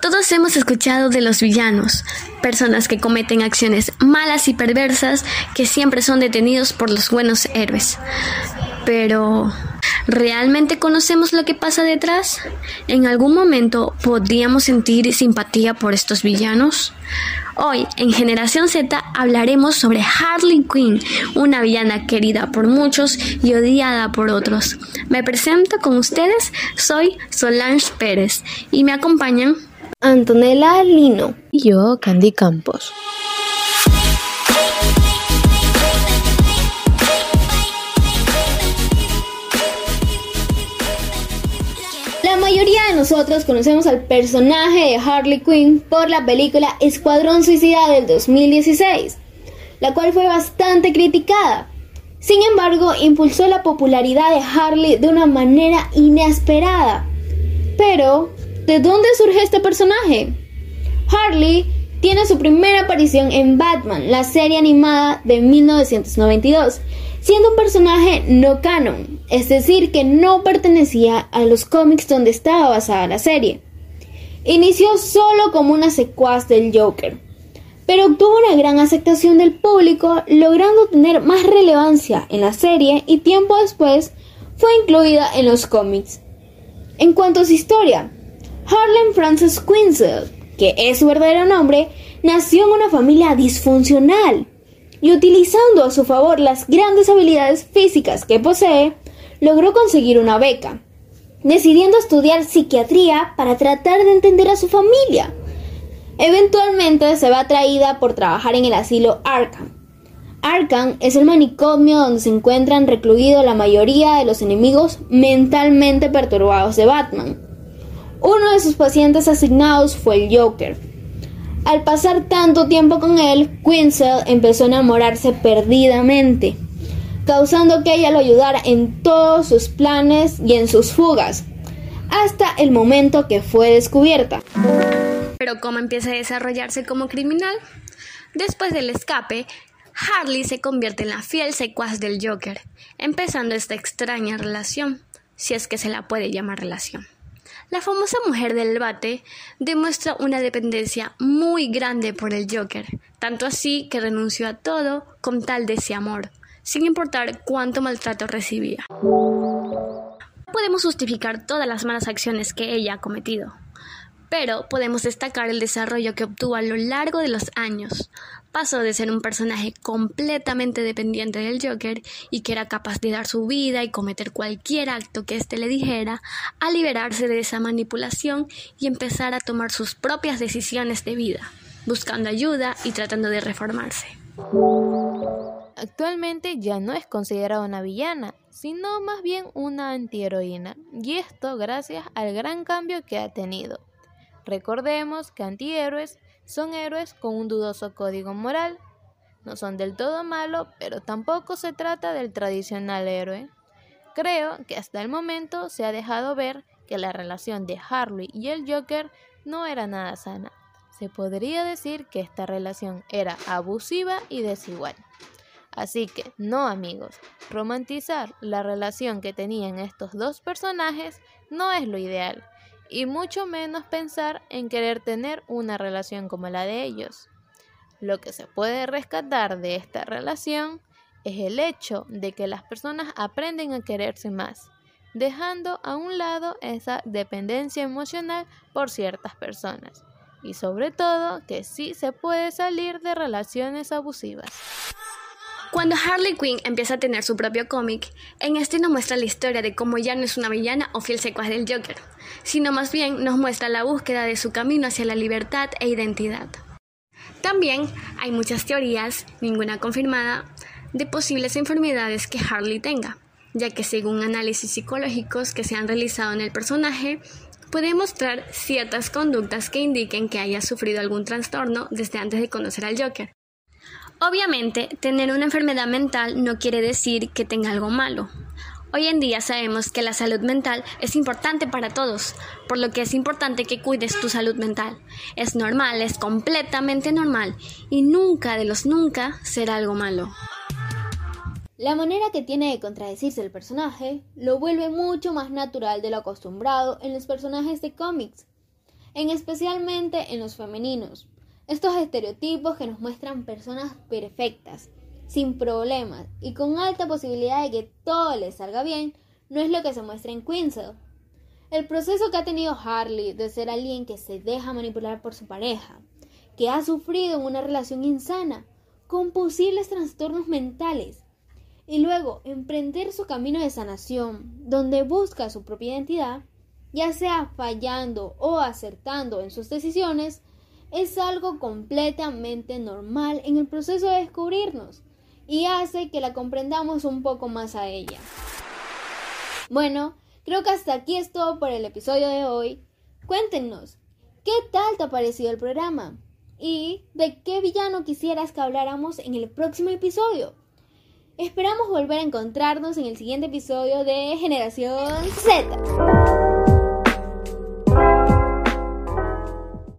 Todos hemos escuchado de los villanos, personas que cometen acciones malas y perversas que siempre son detenidos por los buenos héroes. Pero, ¿realmente conocemos lo que pasa detrás? ¿En algún momento podríamos sentir simpatía por estos villanos? Hoy, en Generación Z, hablaremos sobre Harley Quinn, una villana querida por muchos y odiada por otros. Me presento con ustedes, soy Solange Pérez y me acompañan Antonella Lino y yo, Candy Campos. La mayoría de nosotros conocemos al personaje de Harley Quinn por la película Escuadrón Suicida del 2016, la cual fue bastante criticada. Sin embargo, impulsó la popularidad de Harley de una manera inesperada. Pero, ¿de dónde surge este personaje? Harley tiene su primera aparición en Batman, la serie animada de 1992, siendo un personaje no canon, es decir, que no pertenecía a los cómics donde estaba basada la serie. Inició solo como una secuaz del Joker, pero obtuvo una gran aceptación del público, logrando tener más relevancia en la serie y tiempo después fue incluida en los cómics. En cuanto a su historia, Harlem Frances Quinzel, que es su verdadero nombre, nació en una familia disfuncional y utilizando a su favor las grandes habilidades físicas que posee, logró conseguir una beca, decidiendo estudiar psiquiatría para tratar de entender a su familia. Eventualmente se ve atraída por trabajar en el asilo Arkham. Arkham es el manicomio donde se encuentran recluidos la mayoría de los enemigos mentalmente perturbados de Batman. Uno de sus pacientes asignados fue el Joker, al pasar tanto tiempo con él, Quinzel empezó a enamorarse perdidamente, causando que ella lo ayudara en todos sus planes y en sus fugas, hasta el momento que fue descubierta. Pero ¿cómo empieza a desarrollarse como criminal? Después del escape, Harley se convierte en la fiel secuaz del Joker, empezando esta extraña relación, si es que se la puede llamar relación. La famosa mujer del bate demuestra una dependencia muy grande por el Joker, tanto así que renunció a todo con tal de ese amor, sin importar cuánto maltrato recibía. Podemos justificar todas las malas acciones que ella ha cometido, pero podemos destacar el desarrollo que obtuvo a lo largo de los años, pasó de ser un personaje completamente dependiente del Joker y que era capaz de dar su vida y cometer cualquier acto que éste le dijera, a liberarse de esa manipulación y empezar a tomar sus propias decisiones de vida, buscando ayuda y tratando de reformarse. Actualmente ya no es considerada una villana, sino más bien una antiheroína, y esto gracias al gran cambio que ha tenido. Recordemos que antihéroes son héroes con un dudoso código moral. No son del todo malos, pero tampoco se trata del tradicional héroe. Creo que hasta el momento se ha dejado ver que la relación de Harley y el Joker no era nada sana. Se podría decir que esta relación era abusiva y desigual. Así que, no amigos, romantizar la relación que tenían estos dos personajes no es lo ideal y mucho menos pensar en querer tener una relación como la de ellos. Lo que se puede rescatar de esta relación es el hecho de que las personas aprenden a quererse más, dejando a un lado esa dependencia emocional por ciertas personas. Y sobre todo que sí se puede salir de relaciones abusivas. Cuando Harley Quinn empieza a tener su propio cómic, en este nos muestra la historia de cómo ya no es una villana o fiel secuaz del Joker, sino más bien nos muestra la búsqueda de su camino hacia la libertad e identidad. También hay muchas teorías, ninguna confirmada, de posibles enfermedades que Harley tenga, ya que según análisis psicológicos que se han realizado en el personaje, puede mostrar ciertas conductas que indiquen que haya sufrido algún trastorno desde antes de conocer al Joker. Obviamente, tener una enfermedad mental no quiere decir que tenga algo malo. Hoy en día sabemos que la salud mental es importante para todos, por lo que es importante que cuides tu salud mental. Es normal, es completamente normal y nunca de los nunca será algo malo. La manera que tiene de contradecirse el personaje lo vuelve mucho más natural de lo acostumbrado en los personajes de cómics. en especialmente en los femeninos. Estos estereotipos que nos muestran personas perfectas, sin problemas y con alta posibilidad de que todo les salga bien, no es lo que se muestra en Queensel. El proceso que ha tenido Harley de ser alguien que se deja manipular por su pareja, que ha sufrido en una relación insana, con posibles trastornos mentales, y luego emprender su camino de sanación, donde busca su propia identidad, ya sea fallando o acertando en sus decisiones, es algo completamente normal en el proceso de descubrirnos y hace que la comprendamos un poco más a ella. Bueno, creo que hasta aquí es todo por el episodio de hoy. Cuéntenos, ¿qué tal te ha parecido el programa? ¿Y de qué villano quisieras que habláramos en el próximo episodio? Esperamos volver a encontrarnos en el siguiente episodio de Generación Z.